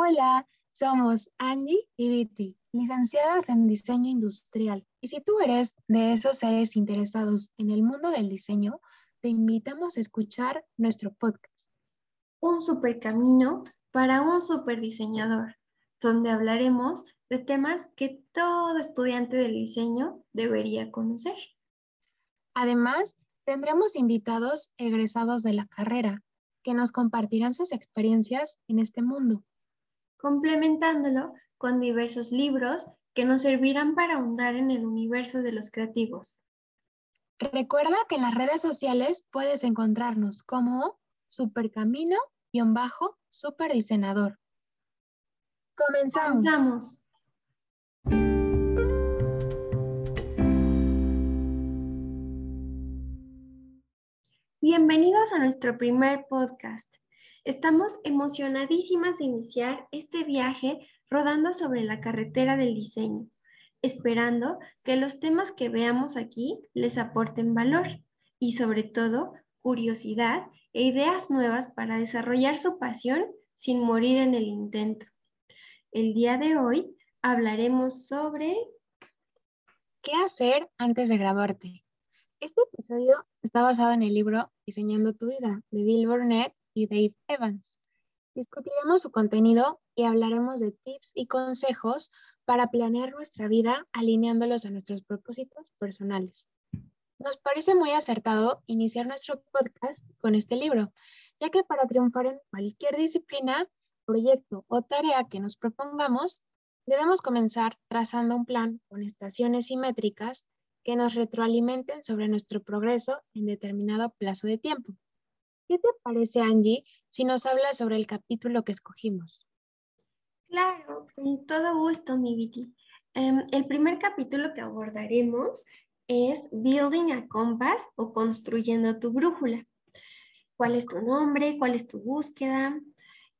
Hola, somos Angie y Viti, licenciadas en diseño industrial. Y si tú eres de esos seres interesados en el mundo del diseño, te invitamos a escuchar nuestro podcast. Un super camino para un super diseñador, donde hablaremos de temas que todo estudiante del diseño debería conocer. Además, tendremos invitados egresados de la carrera que nos compartirán sus experiencias en este mundo. Complementándolo con diversos libros que nos servirán para ahondar en el universo de los creativos. Recuerda que en las redes sociales puedes encontrarnos como supercamino-superdiseñador. Comenzamos. Comenzamos. Bienvenidos a nuestro primer podcast. Estamos emocionadísimas de iniciar este viaje rodando sobre la carretera del diseño, esperando que los temas que veamos aquí les aporten valor y sobre todo curiosidad e ideas nuevas para desarrollar su pasión sin morir en el intento. El día de hoy hablaremos sobre... ¿Qué hacer antes de graduarte? Este episodio está basado en el libro Diseñando tu vida de Bill Burnett y Dave Evans. Discutiremos su contenido y hablaremos de tips y consejos para planear nuestra vida alineándolos a nuestros propósitos personales. Nos parece muy acertado iniciar nuestro podcast con este libro, ya que para triunfar en cualquier disciplina, proyecto o tarea que nos propongamos, debemos comenzar trazando un plan con estaciones simétricas que nos retroalimenten sobre nuestro progreso en determinado plazo de tiempo. ¿Qué te parece, Angie, si nos hablas sobre el capítulo que escogimos? Claro, con todo gusto, mi Viti. Em, el primer capítulo que abordaremos es Building a Compass o Construyendo tu Brújula. ¿Cuál es tu nombre? ¿Cuál es tu búsqueda?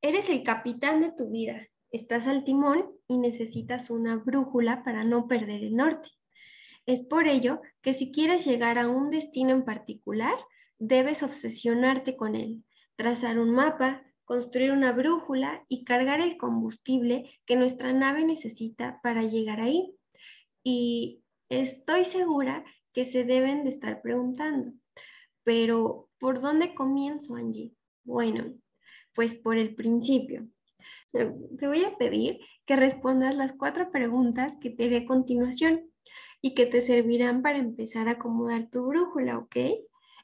Eres el capitán de tu vida. Estás al timón y necesitas una brújula para no perder el norte. Es por ello que si quieres llegar a un destino en particular, debes obsesionarte con él, trazar un mapa, construir una brújula y cargar el combustible que nuestra nave necesita para llegar ahí. Y estoy segura que se deben de estar preguntando, pero ¿por dónde comienzo, Angie? Bueno, pues por el principio. Te voy a pedir que respondas las cuatro preguntas que te dé a continuación y que te servirán para empezar a acomodar tu brújula, ¿ok?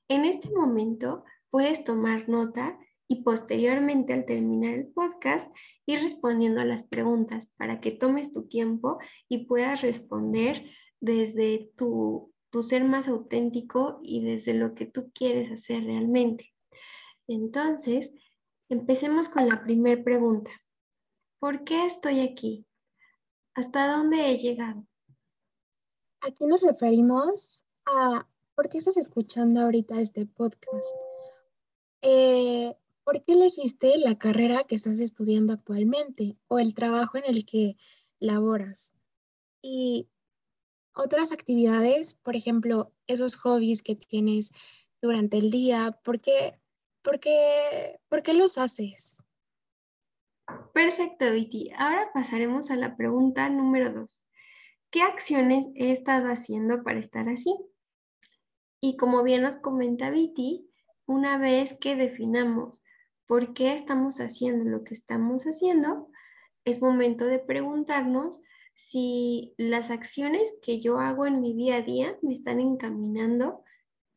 En este momento puedes tomar nota y posteriormente al terminar el podcast ir respondiendo a las preguntas para que tomes tu tiempo y puedas responder desde tu, ser más auténtico y desde lo que tú quieres hacer realmente. Entonces, empecemos con la primera pregunta. ¿Por qué estoy aquí? ¿Hasta dónde he llegado? Aquí nos referimos a por qué estás escuchando ahorita este podcast. Eh, ¿Por qué elegiste la carrera que estás estudiando actualmente o el trabajo en el que laboras? Y otras actividades, por ejemplo, esos hobbies que tienes durante el día, ¿por qué, por qué, por qué los haces? Perfecto, Viti. Ahora pasaremos a la pregunta número dos. ¿Qué acciones he estado haciendo para estar así? Y como bien nos comenta Viti, una vez que definamos por qué estamos haciendo lo que estamos haciendo, es momento de preguntarnos si las acciones que yo hago en mi día a día me están encaminando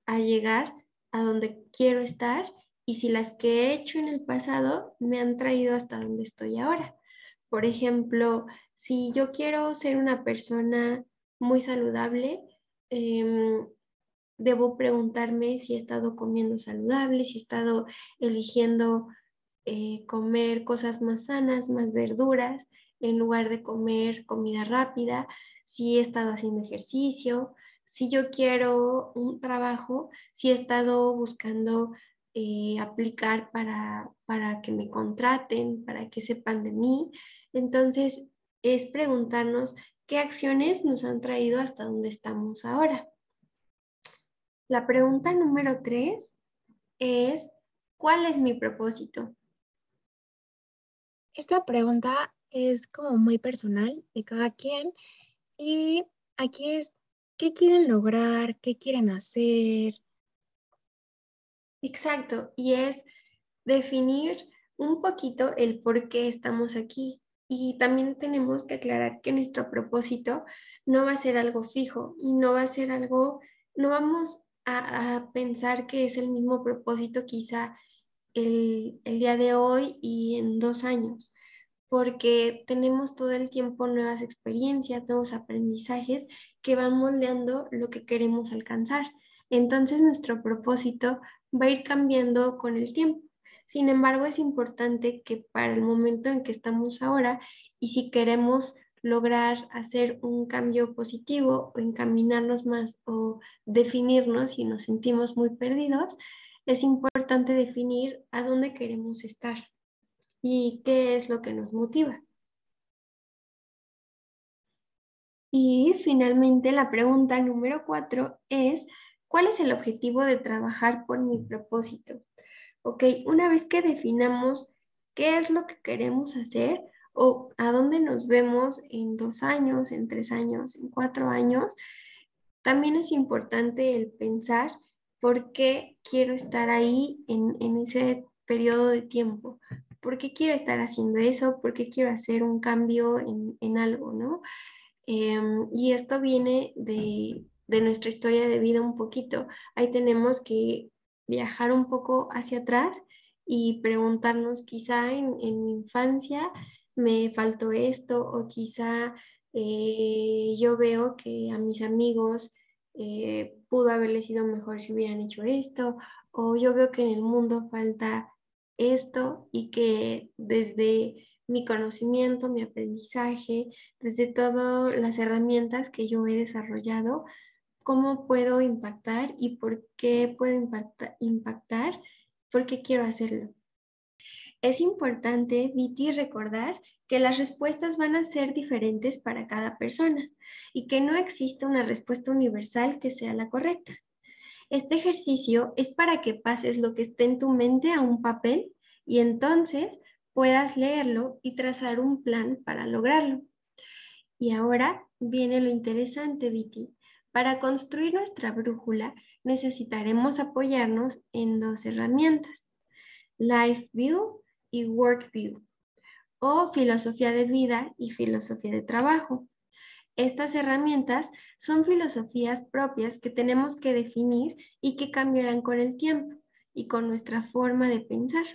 a llegar a donde quiero estar y si las que he hecho en el pasado me han traído hasta donde estoy ahora. Por ejemplo, si yo quiero ser una persona muy saludable, em, debo preguntarme si he estado comiendo saludable, si he estado eligiendo eh, comer cosas más sanas, más verduras, en lugar de comer comida rápida, si he estado haciendo ejercicio, si yo quiero un trabajo, si he estado buscando eh, aplicar para, para que me contraten, para que sepan de mí. Entonces, es preguntarnos qué acciones nos han traído hasta donde estamos ahora. La pregunta número tres es, ¿cuál es mi propósito? Esta pregunta es como muy personal de cada quien y aquí es, ¿qué quieren lograr? ¿Qué quieren hacer? Exacto, y es definir un poquito el por qué estamos aquí. Y también tenemos que aclarar que nuestro propósito no va a ser algo fijo y no va a ser algo, no vamos a, pensar que es el mismo propósito quizá el, el día de hoy y en dos años, porque tenemos todo el tiempo nuevas experiencias, nuevos aprendizajes que van moldeando lo que queremos alcanzar. Entonces nuestro propósito va a ir cambiando con el tiempo. Sin embargo, es importante que para el momento en que estamos ahora y si queremos lograr hacer un cambio positivo o encaminarnos más o definirnos si nos sentimos muy perdidos, es importante definir a dónde queremos estar y qué es lo que nos motiva. Y finalmente la pregunta número cuatro es, ¿cuál es el objetivo de trabajar por mi propósito? Ok, una vez que definamos qué es lo que queremos hacer o a dónde nos vemos en dos años, en tres años, en cuatro años, también es importante el pensar por qué quiero estar ahí en, ese periodo de tiempo. ¿Por qué quiero estar haciendo eso? ¿Por qué quiero hacer un cambio en, algo, no? Em, y esto viene de, de nuestra historia de vida un poquito. Ahí tenemos que viajar un poco hacia atrás y preguntarnos quizá en, mi infancia me faltó esto o quizá eh, yo veo que a mis amigos eh, pudo haberles sido mejor si hubieran hecho esto o yo veo que en el mundo falta esto y que desde mi conocimiento, mi aprendizaje, desde todas las herramientas que yo he desarrollado, cómo puedo impactar y por qué puedo impactar, por qué quiero hacerlo. Es importante, Viti, recordar que las respuestas van a ser diferentes para cada persona y que no existe una respuesta universal que sea la correcta. Este ejercicio es para que pases lo que esté en tu mente a un papel y entonces puedas leerlo y trazar un plan para lograrlo. Y ahora viene lo interesante, Viti. Para construir nuestra brújula necesitaremos apoyarnos en dos herramientas, Life View y Work View, o filosofía de vida y filosofía de trabajo. Estas herramientas son filosofías propias que tenemos que definir y que cambiarán con el tiempo y con nuestra forma de pensar.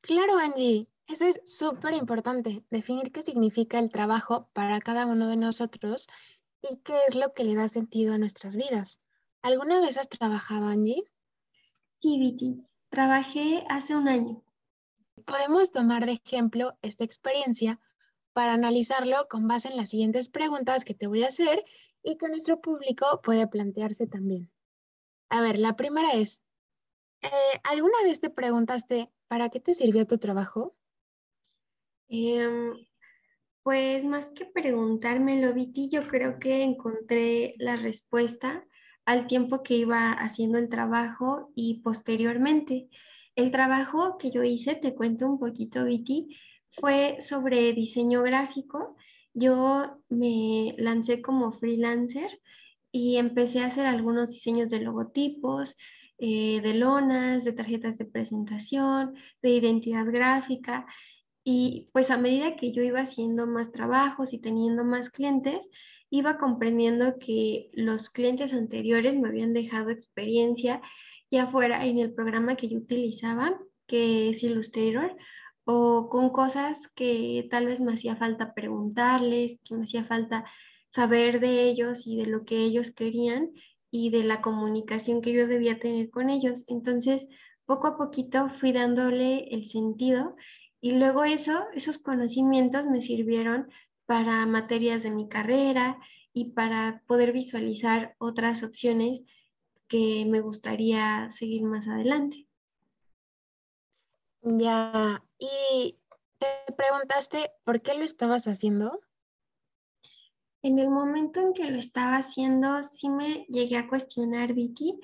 Claro, Angie, eso es súper importante, definir qué significa el trabajo para cada uno de nosotros ¿Y qué es lo que le da sentido a nuestras vidas? ¿Alguna vez has trabajado, Angie? Sí, Viti. Trabajé hace un año. Podemos tomar de ejemplo esta experiencia para analizarlo con base en las siguientes preguntas que te voy a hacer y que nuestro público puede plantearse también. A ver, la primera es, eh, ¿alguna vez te preguntaste para qué te sirvió tu trabajo? Em, pues más que preguntármelo, Viti, yo creo que encontré la respuesta al tiempo que iba haciendo el trabajo y posteriormente. El trabajo que yo hice, te cuento un poquito, Viti, fue sobre diseño gráfico. Yo me lancé como freelancer y empecé a hacer algunos diseños de logotipos, eh, de lonas, de tarjetas de presentación, de identidad gráfica. Y pues a medida que yo iba haciendo más trabajos y teniendo más clientes, iba comprendiendo que los clientes anteriores me habían dejado experiencia ya fuera en el programa que yo utilizaba, que es Illustrator, o con cosas que tal vez me hacía falta preguntarles, que me hacía falta saber de ellos y de lo que ellos querían y de la comunicación que yo debía tener con ellos. Entonces, poco a poquito fui dándole el sentido y luego eso, esos conocimientos me sirvieron para materias de mi carrera y para poder visualizar otras opciones que me gustaría seguir más adelante. Ya, y te preguntaste por qué lo estabas haciendo. En el momento en que lo estaba haciendo, sí me llegué a cuestionar, Vicky,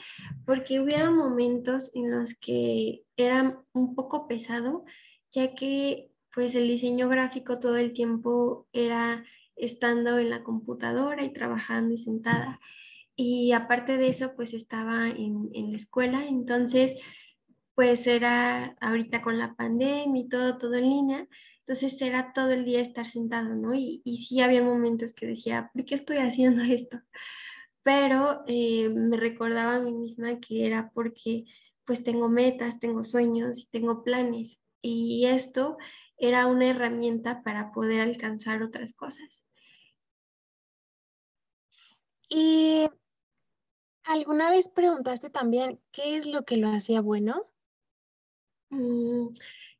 porque hubiera momentos en los que era un poco pesado ya que pues el diseño gráfico todo el tiempo era estando en la computadora y trabajando y sentada. Y aparte de eso, pues estaba en, en la escuela, entonces pues era ahorita con la pandemia y todo, todo en línea, entonces era todo el día estar sentado, ¿no? Y, y sí había momentos que decía, ¿por qué estoy haciendo esto? Pero eh, me recordaba a mí misma que era porque pues tengo metas, tengo sueños tengo planes. Y esto era una herramienta para poder alcanzar otras cosas. ¿Y alguna vez preguntaste también qué es lo que lo hacía bueno? Mm,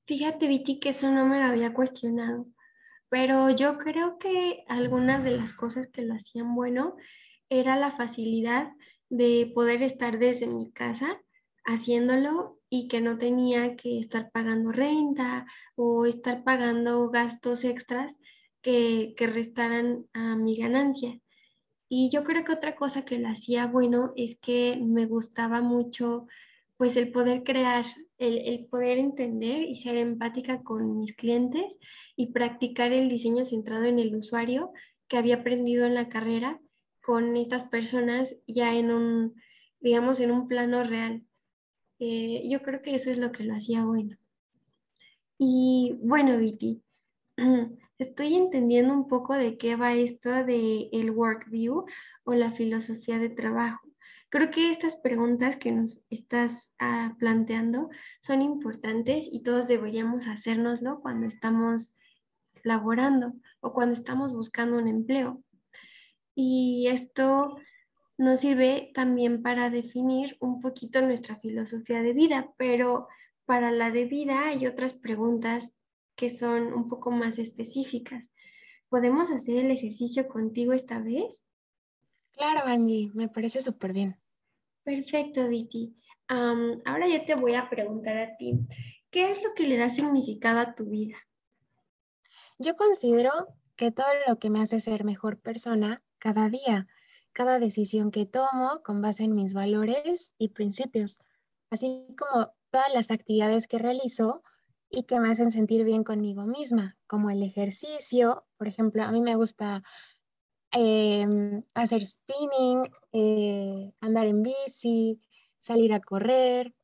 fíjate, Viti, que eso no me lo había cuestionado, pero yo creo que algunas de las cosas que lo hacían bueno era la facilidad de poder estar desde mi casa haciéndolo y que no tenía que estar pagando renta o estar pagando gastos extras que, que restaran a mi ganancia. Y yo creo que otra cosa que lo hacía bueno es que me gustaba mucho pues el poder crear, el, el, poder entender y ser empática con mis clientes y practicar el diseño centrado en el usuario que había aprendido en la carrera con estas personas ya en un, digamos, en un plano real. Eh, yo creo que eso es lo que lo hacía bueno. Y bueno, Viti, estoy entendiendo un poco de qué va esto de el work view o la filosofía de trabajo. Creo que estas preguntas que nos estás uh, planteando son importantes y todos deberíamos hacérnoslo cuando estamos laborando o cuando estamos buscando un empleo. Y esto nos sirve también para definir un poquito nuestra filosofía de vida, pero para la de vida hay otras preguntas que son un poco más específicas. ¿Podemos hacer el ejercicio contigo esta vez? Claro, Angie, me parece súper bien. Perfecto, Viti. Um, ahora yo te voy a preguntar a ti, ¿qué es lo que le da significado a tu vida? Yo considero que todo lo que me hace ser mejor persona cada día cada decisión que tomo con base en mis valores y principios, así como todas las actividades que realizo y que me hacen sentir bien conmigo misma, como el ejercicio, por ejemplo, a mí me gusta em, hacer spinning, eh, andar en bici, salir a correr,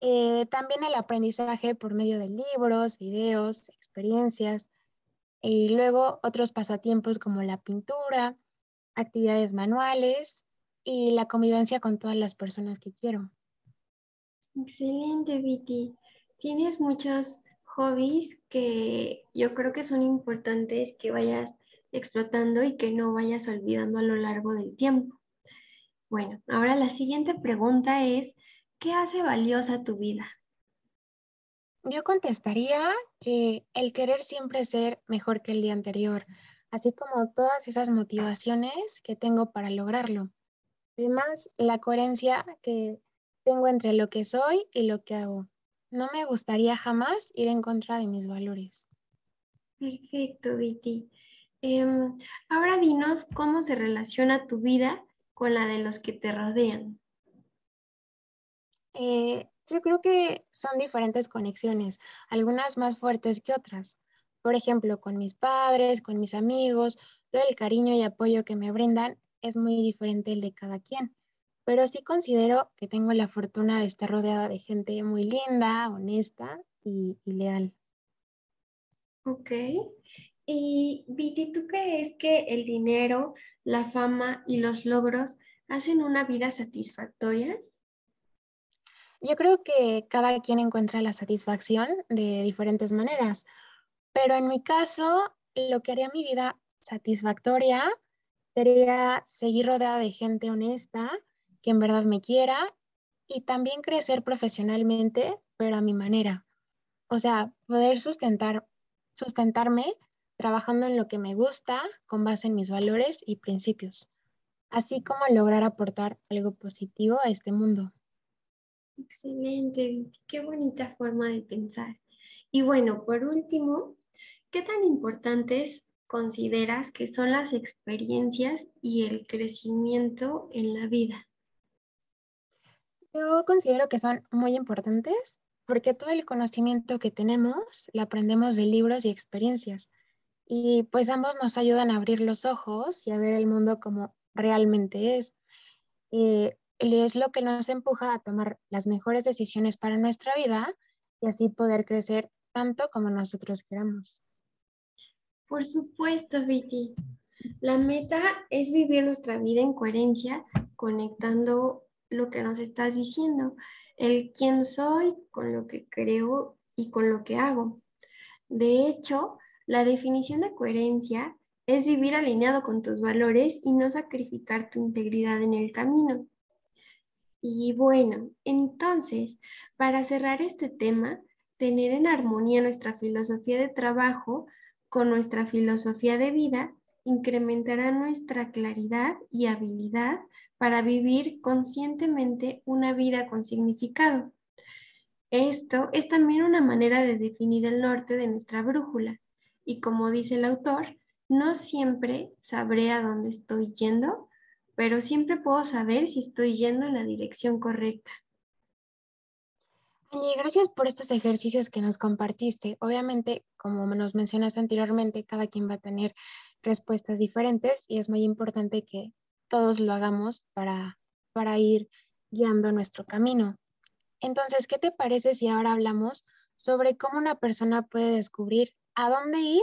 eh, también el aprendizaje por medio de libros, videos, experiencias, y luego otros pasatiempos como la pintura, actividades manuales y la convivencia con todas las personas que quiero. Excelente, Viti. Tienes muchos hobbies que yo creo que son importantes que vayas explotando y que no vayas olvidando a lo largo del tiempo. Bueno, ahora la siguiente pregunta es, ¿qué hace valiosa tu vida? Yo contestaría que el querer siempre ser mejor que el día anterior, así como todas esas motivaciones que tengo para lograrlo. Además, la coherencia que tengo entre lo que soy y lo que hago. No me gustaría jamás ir en contra de mis valores. Perfecto, Viti. Em, ahora dinos cómo se relaciona tu vida con la de los que te rodean. Eh, yo creo que son diferentes conexiones, algunas más fuertes que otras por ejemplo, con mis padres, con mis amigos, todo el cariño y apoyo que me brindan es muy diferente el de cada quien. Pero sí considero que tengo la fortuna de estar rodeada de gente muy linda, honesta y, y leal. Ok. Y Viti, ¿tú crees que el dinero, la fama y los logros hacen una vida satisfactoria? Yo creo que cada quien encuentra la satisfacción de diferentes maneras. Pero en mi caso, lo que haría mi vida satisfactoria sería seguir rodeada de gente honesta, que en verdad me quiera y también crecer profesionalmente, pero a mi manera. O sea, poder sustentar, sustentarme trabajando en lo que me gusta con base en mis valores y principios, así como lograr aportar algo positivo a este mundo. Excelente, qué bonita forma de pensar. Y bueno, por último, ¿Qué tan importantes consideras que son las experiencias y el crecimiento en la vida? Yo considero que son muy importantes porque todo el conocimiento que tenemos lo aprendemos de libros y experiencias. Y pues ambos nos ayudan a abrir los ojos y a ver el mundo como realmente es. Eh, es lo que nos empuja a tomar las mejores decisiones para nuestra vida y así poder crecer tanto como nosotros queramos. Por supuesto, Vicky. La meta es vivir nuestra vida en coherencia, conectando lo que nos estás diciendo, el quién soy con lo que creo y con lo que hago. De hecho, la definición de coherencia es vivir alineado con tus valores y no sacrificar tu integridad en el camino. Y bueno, entonces, para cerrar este tema, tener en armonía nuestra filosofía de trabajo con nuestra filosofía de vida incrementará nuestra claridad y habilidad para vivir conscientemente una vida con significado. Esto es también una manera de definir el norte de nuestra brújula y como dice el autor, no siempre sabré a dónde estoy yendo, pero siempre puedo saber si estoy yendo en la dirección correcta. Angie, gracias por estos ejercicios que nos compartiste. Obviamente, como nos mencionaste anteriormente, cada quien va a tener respuestas diferentes y es muy importante que todos lo hagamos para, para ir guiando nuestro camino. Entonces, ¿qué te parece si ahora hablamos sobre cómo una persona puede descubrir a dónde ir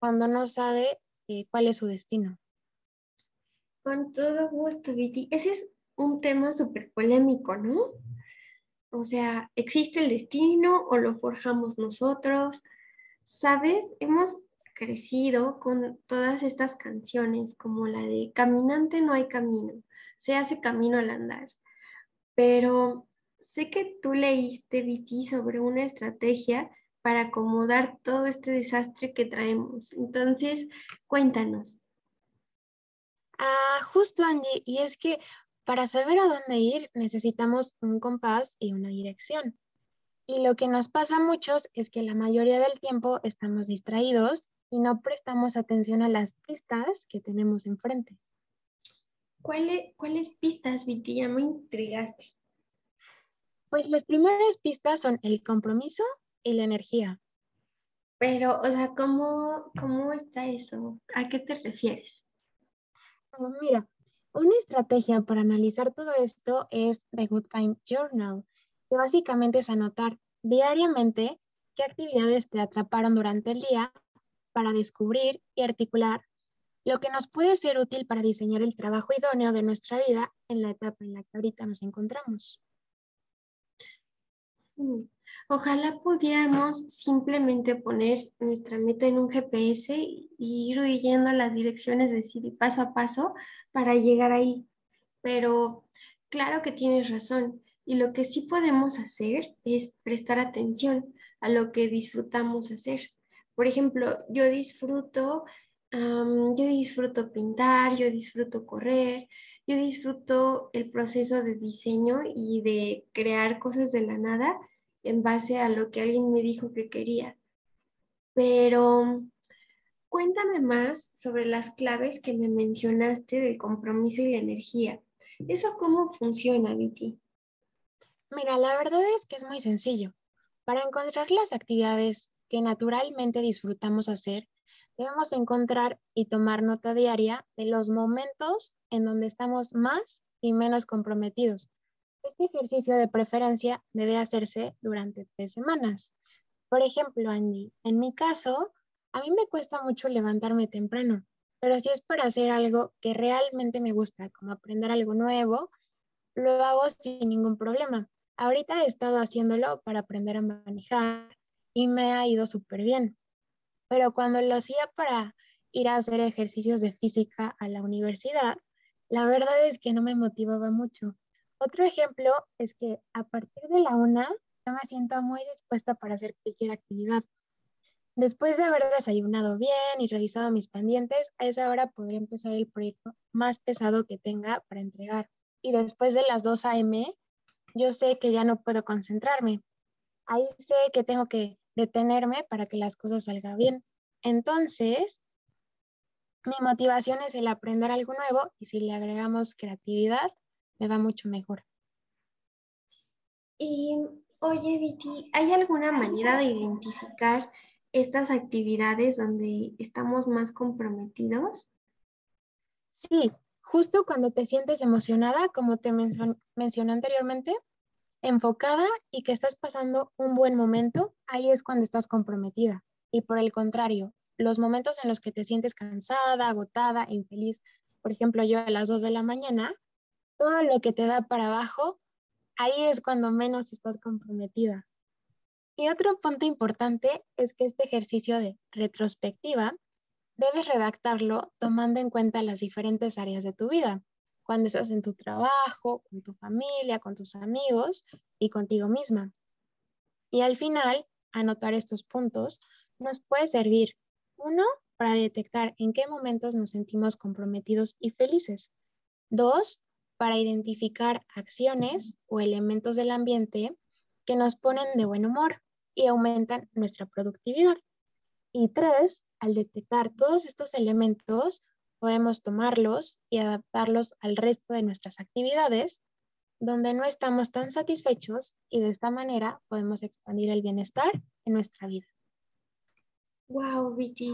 cuando no sabe eh, cuál es su destino? Con todo gusto, Viti. Ese es un tema súper polémico, ¿no? O sea, ¿existe el destino o lo forjamos nosotros? ¿Sabes? Hemos crecido con todas estas canciones, como la de Caminante no hay camino, se hace camino al andar. Pero sé que tú leíste, Viti, sobre una estrategia para acomodar todo este desastre que traemos. Entonces, cuéntanos. Ah, justo, Angie, y es que para saber a dónde ir necesitamos un compás y una dirección. Y lo que nos pasa a muchos es que la mayoría del tiempo estamos distraídos y no prestamos atención a las pistas que tenemos enfrente. ¿Cuáles, ¿Cuáles pistas, Viti? Ya me intrigaste. Pues las primeras pistas son el compromiso y la energía. Pero, o sea, ¿cómo, cómo está eso? ¿A qué te refieres? Ah, mira, una estrategia para analizar todo esto es The Good Time Journal, que básicamente es anotar diariamente qué actividades te atraparon durante el día para descubrir y articular lo que nos puede ser útil para diseñar el trabajo idóneo de nuestra vida en la etapa en la que ahorita nos encontramos. Mm, ojalá pudiéramos simplemente poner nuestra meta en un GPS y ir huyendo las direcciones, decir, paso a paso para llegar ahí. Pero claro que tienes razón. Y lo que sí podemos hacer es prestar atención a lo que disfrutamos hacer. Por ejemplo, yo disfruto, yo disfruto pintar, yo disfruto correr, yo disfruto el proceso de diseño y de crear cosas de la nada en base a lo que alguien me dijo que quería. Pero cuéntame más sobre las claves que me mencionaste del compromiso y la energía. ¿Eso cómo funciona, Vicky? Mira, la verdad es que es muy sencillo. Para encontrar las actividades que naturalmente disfrutamos hacer, debemos encontrar y tomar nota diaria de los momentos en donde estamos más y menos comprometidos. Este ejercicio de preferencia debe hacerse durante tres semanas. Por ejemplo, Andy, en mi caso, a mí me cuesta mucho levantarme temprano, pero si es para hacer algo que realmente me gusta, como aprender algo nuevo, lo hago sin ningún problema. Ahorita he estado haciéndolo para aprender a manejar, y me ha ido súper bien. Pero cuando lo hacía para ir a hacer ejercicios de física a la universidad, la verdad es que no me motivaba mucho. Otro ejemplo es que a partir de la una yo me siento muy dispuesta para hacer cualquier actividad. Después de haber desayunado bien y revisado mis pendientes, a esa hora podré empezar el proyecto más pesado que tenga para entregar. Y después de las 2 a.m., yo sé que ya no puedo concentrarme. Ahí sé que tengo que detenerme para que las cosas salgan bien. Entonces, mi motivación es el aprender algo nuevo y si le agregamos creatividad, me va mucho mejor. Y Oye, Viti, ¿hay alguna manera de identificar estas actividades donde estamos más comprometidos? Sí, justo cuando te sientes emocionada, como te mencioné anteriormente, enfocada y que estás pasando un buen momento, ahí es cuando estás comprometida. Y por el contrario, los momentos en los que te sientes cansada, agotada, infeliz, por ejemplo, yo a las 2 de la mañana, todo lo que te da para abajo, ahí es cuando menos estás comprometida. Y otro punto importante es que este ejercicio de retrospectiva debes redactarlo tomando en cuenta las diferentes áreas de tu vida, cuando estás en tu trabajo, con tu familia, con tus amigos y contigo misma. Y al final, anotar estos puntos nos puede servir, uno, para detectar en qué momentos nos sentimos comprometidos y felices. Dos, para identificar acciones o elementos del ambiente que nos ponen de buen humor y aumentan nuestra productividad. Y tres, al detectar todos estos elementos, podemos tomarlos y adaptarlos al resto de nuestras actividades donde no estamos tan satisfechos y de esta manera podemos expandir el bienestar en nuestra vida. Wow, Viti.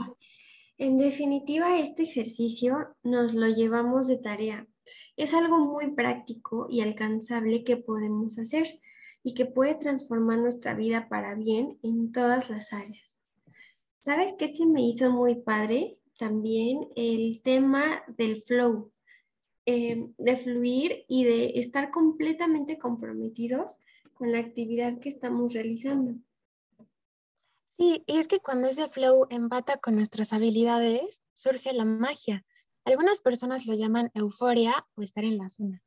En definitiva, este ejercicio nos lo llevamos de tarea. Es algo muy práctico y alcanzable que podemos hacer y que puede transformar nuestra vida para bien en todas las áreas. ¿Sabes qué se me hizo muy padre? También el tema del flow, eh, de fluir y de estar completamente comprometidos con la actividad que estamos realizando. Sí, y es que cuando ese flow empata con nuestras habilidades, surge la magia. Algunas personas lo llaman euforia o estar en la zona.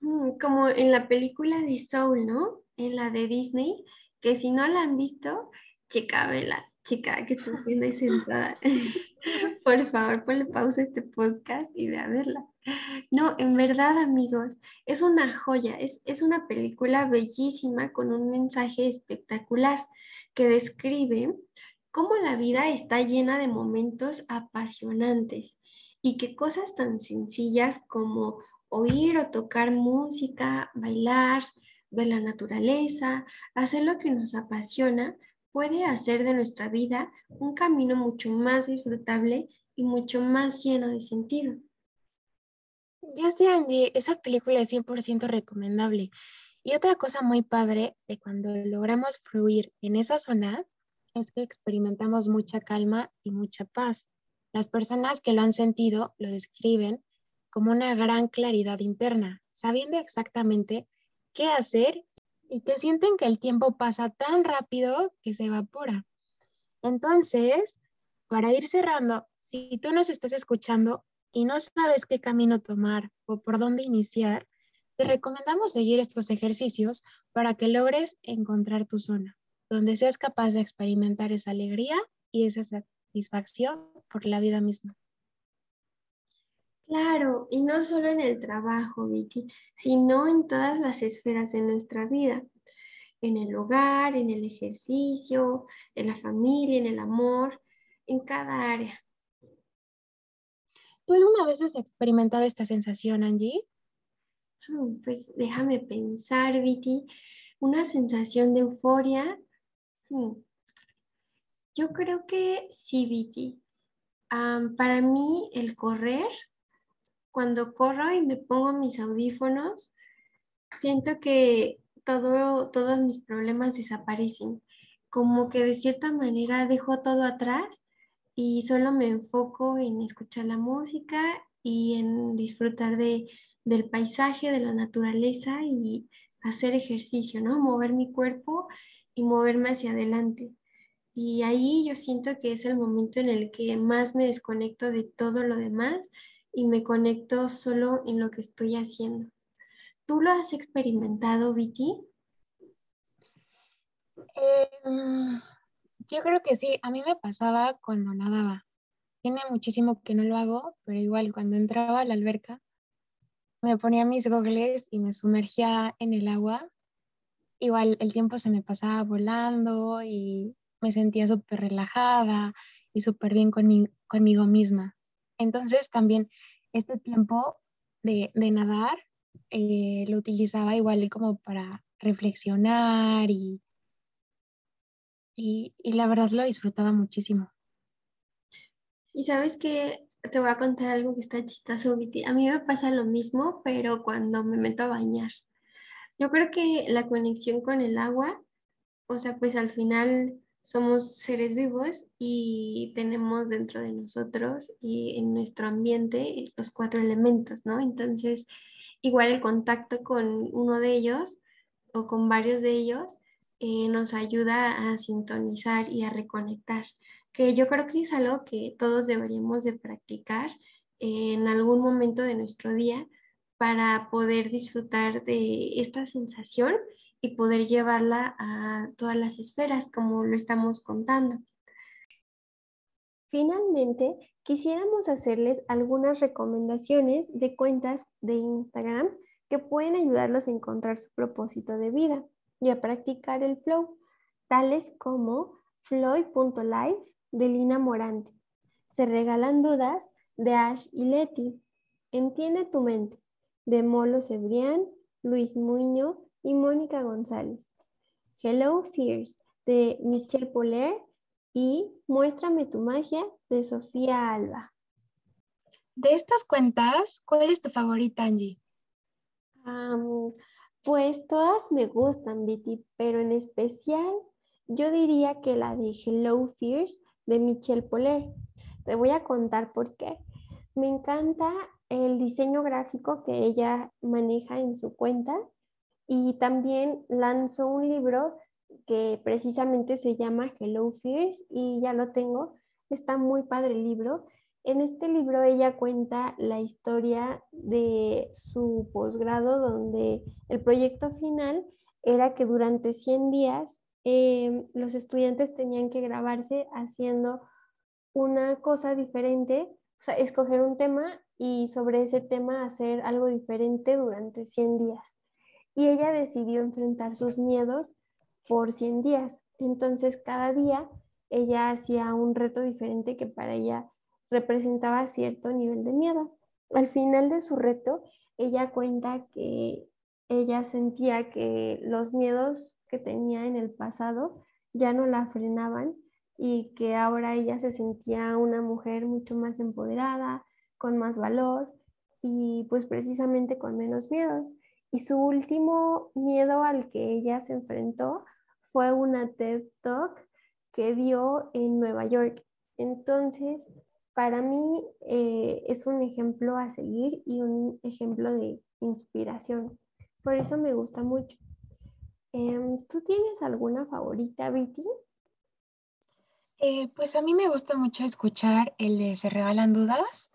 Mm, como en la película de Soul, ¿no? En la de Disney, que si no la han visto, chica, vela, chica que está haciendo ahí sentada. Por favor, ponle pausa a este podcast y ve a verla. No, en verdad, amigos, es una joya, es, es una película bellísima con un mensaje espectacular que describe cómo la vida está llena de momentos apasionantes y que cosas tan sencillas como oír o tocar música, bailar, ver la naturaleza, hacer lo que nos apasiona, puede hacer de nuestra vida un camino mucho más disfrutable y mucho más lleno de sentido. Ya sé, Angie, esa película es 100% recomendable. Y otra cosa muy padre de cuando logramos fluir en esa zona es que experimentamos mucha calma y mucha paz. Las personas que lo han sentido lo describen como una gran claridad interna, sabiendo exactamente qué hacer y que sienten que el tiempo pasa tan rápido que se evapora. Entonces, para ir cerrando, si tú nos estás escuchando y no sabes qué camino tomar o por dónde iniciar, te recomendamos seguir estos ejercicios para que logres encontrar tu zona, donde seas capaz de experimentar esa alegría y esa satisfacción por la vida misma. Claro, y no solo en el trabajo, Vicky, sino en todas las esferas de nuestra vida, en el hogar, en el ejercicio, en la familia, en el amor, en cada área. ¿Tú alguna vez has experimentado esta sensación, Angie? Mm, pues déjame pensar, Vicky, una sensación de euforia. Mm, yo creo que sí, Vicky. para mí el correr cuando corro y me pongo mis audífonos, siento que todo, todos mis problemas desaparecen. Como que de cierta manera dejo todo atrás y solo me enfoco en escuchar la música y en disfrutar de, del paisaje, de la naturaleza y hacer ejercicio, ¿no? Mover mi cuerpo y moverme hacia adelante. Y ahí yo siento que es el momento en el que más me desconecto de todo lo demás y me conecto solo en lo que estoy haciendo. ¿Tú lo has experimentado, Viti? Em, yo creo que sí, a mí me pasaba cuando nadaba. Tiene muchísimo que no lo hago, pero igual cuando entraba a la alberca, me ponía mis gogles y me sumergía en el agua. Igual el tiempo se me pasaba volando y me sentía súper relajada y súper bien conmigo misma. Entonces también este tiempo de, nadar eh, lo utilizaba igual como para reflexionar y, y, la verdad lo disfrutaba muchísimo. Y sabes que te voy a contar algo que está chistoso, A mí me pasa lo mismo, pero cuando me meto a bañar. Yo creo que la conexión con el agua, o sea, pues al final somos seres vivos y tenemos dentro de nosotros y en nuestro ambiente los cuatro elementos, ¿no? Entonces, igual el contacto con uno de ellos o con varios de ellos eh, nos ayuda a sintonizar y a reconectar, que yo creo que es algo que todos deberíamos de practicar en algún momento de nuestro día para poder disfrutar de esta sensación y poder llevarla a todas las esferas como lo estamos contando. Finalmente, quisiéramos hacerles algunas recomendaciones de cuentas de Instagram que pueden ayudarlos a encontrar su propósito de vida y a practicar el flow, tales como floyd.life de Lina Morante. Se regalan dudas de Ash y Leti. Entiende tu mente de Molo Cebrián, Luis Muño y Mónica González. Hello Fears de Michelle Poler y Muéstrame tu magia de Sofía Alba. De estas cuentas, ¿cuál es tu favorita, Angie? pues todas me gustan, Betty, pero en especial yo diría que la de Hello Fears de Michelle Poler. Te voy a contar por qué. Me encanta el diseño gráfico que ella maneja en su cuenta y también lanzó un libro que precisamente se llama Hello Fears y ya lo tengo. Está muy padre el libro. En este libro ella cuenta la historia de su posgrado donde el proyecto final era que durante 100 días em, los estudiantes tenían que grabarse haciendo una cosa diferente, o sea, escoger un tema y sobre ese tema hacer algo diferente durante 100 días y ella decidió enfrentar sus miedos por 100 días. Entonces, cada día ella hacía un reto diferente que para ella representaba cierto nivel de miedo. Al final de su reto, ella cuenta que ella sentía que los miedos que tenía en el pasado ya no la frenaban y que ahora ella se sentía una mujer mucho más empoderada, con más valor y pues precisamente con menos miedos. Y su último miedo al que ella se enfrentó fue una TED Talk que dio en Nueva York. Entonces, para mí eh, es un ejemplo a seguir y un ejemplo de inspiración. Por eso me gusta mucho. Em, ¿Tú tienes alguna favorita, Viti? Eh, pues a mí me gusta mucho escuchar el de Se Regalan Dudas,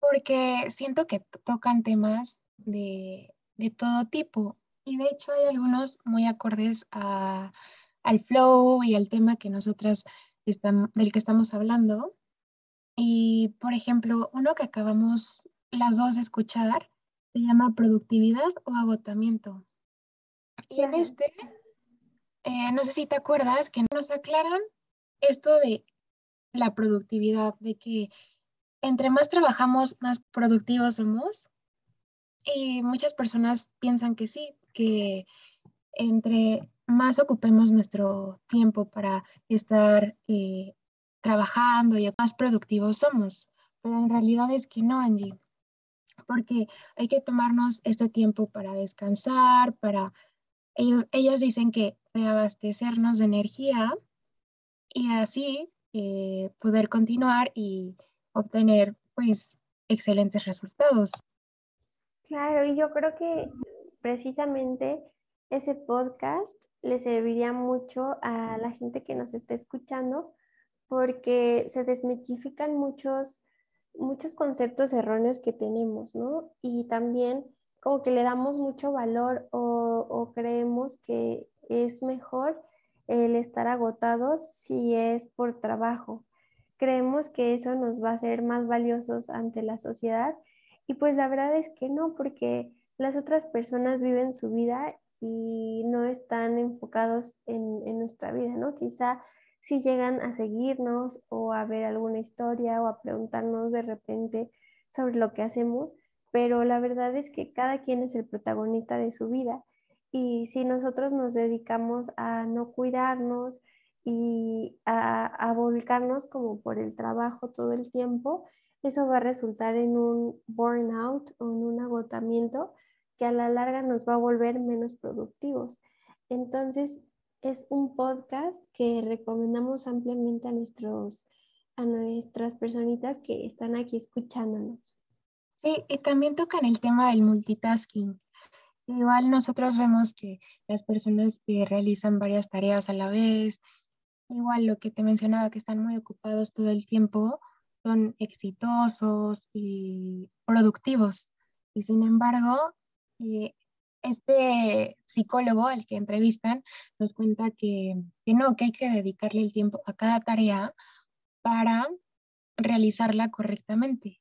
porque siento que tocan temas de, todo tipo. Y de hecho hay algunos muy acordes a, al flow y al tema que nosotras estamos, del que estamos hablando. Y, por ejemplo, uno que acabamos las dos de escuchar se llama productividad o agotamiento. Y en este, eh, no sé si te acuerdas que nos aclaran esto de la productividad, de que entre más trabajamos, más productivos somos y muchas personas piensan que sí, que entre más ocupemos nuestro tiempo para estar eh, trabajando y más productivos somos. Pero en realidad es que no, Angie, porque hay que tomarnos este tiempo para descansar, para... Ellos, ellas dicen que reabastecernos de energía y así eh, poder continuar y obtener pues excelentes resultados. Claro, y yo creo que precisamente ese podcast le serviría mucho a la gente que nos está escuchando porque se desmitifican muchos, muchos conceptos erróneos que tenemos, ¿no? Y también como que le damos mucho valor o, o creemos que es mejor el estar agotados si es por trabajo. Creemos que eso nos va a hacer más valiosos ante la sociedad y pues la verdad es que no, porque las otras personas viven su vida y no están enfocados en, nuestra vida, ¿no? Quizá si llegan a seguirnos o a ver alguna historia o a preguntarnos de repente sobre lo que hacemos, pero la verdad es que cada quien es el protagonista de su vida Y si nosotros nos dedicamos a no cuidarnos y a, a volcarnos como por el trabajo todo el tiempo, eso va a resultar en un burnout o en un agotamiento que a la larga nos va a volver menos productivos. Entonces, es un podcast que recomendamos ampliamente a, nuestros, a nuestras personitas que están aquí escuchándonos. Sí, y también tocan el tema del multitasking. Igual nosotros vemos que las personas que realizan varias tareas a la vez, igual lo que te mencionaba, que están muy ocupados todo el tiempo, son exitosos y productivos. Y sin embargo, eh, este psicólogo al que entrevistan nos cuenta que, que, no, que hay que dedicarle el tiempo a cada tarea para realizarla correctamente.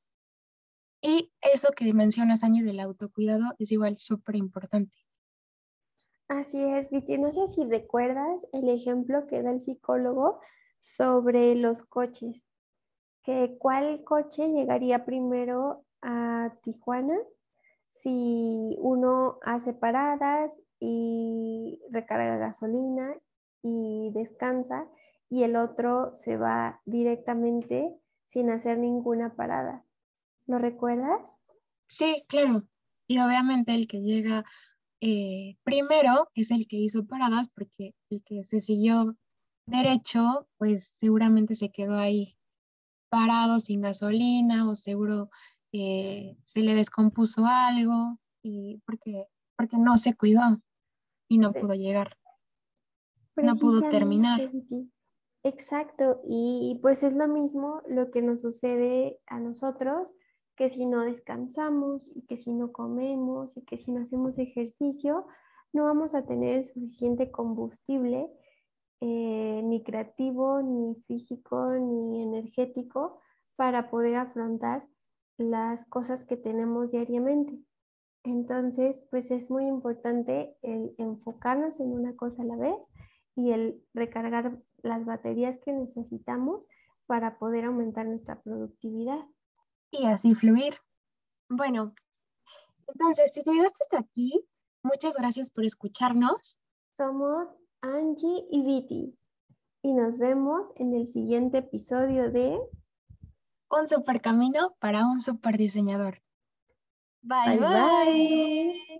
Y eso que mencionas, Añi, del autocuidado es igual súper importante. Así es, Viti. No sé si recuerdas el ejemplo que da el psicólogo sobre los coches, que cuál coche llegaría primero a Tijuana si uno hace paradas y recarga gasolina y descansa y el otro se va directamente sin hacer ninguna parada. ¿Lo recuerdas? Sí, claro. Y obviamente el que llega eh, primero es el que hizo paradas porque el que se siguió derecho, pues seguramente se quedó ahí parado sin gasolina o seguro eh, se le descompuso algo y porque, porque no se cuidó y no pudo llegar. No pudo terminar. Exacto, y pues es lo mismo lo que nos sucede a nosotros, que si no descansamos y que si no comemos y que si no hacemos ejercicio, no vamos a tener suficiente combustible, eh, ni creativo, ni físico, ni energético, para poder afrontar las cosas que tenemos diariamente. Entonces, pues es muy importante el enfocarnos en una cosa a la vez y el recargar las baterías que necesitamos para poder aumentar nuestra productividad. Y así fluir. Bueno, entonces, si llegaste hasta aquí, muchas gracias por escucharnos. Somos Angie y Viti y nos vemos en el siguiente episodio de un super camino para un super diseñador. bye. bye.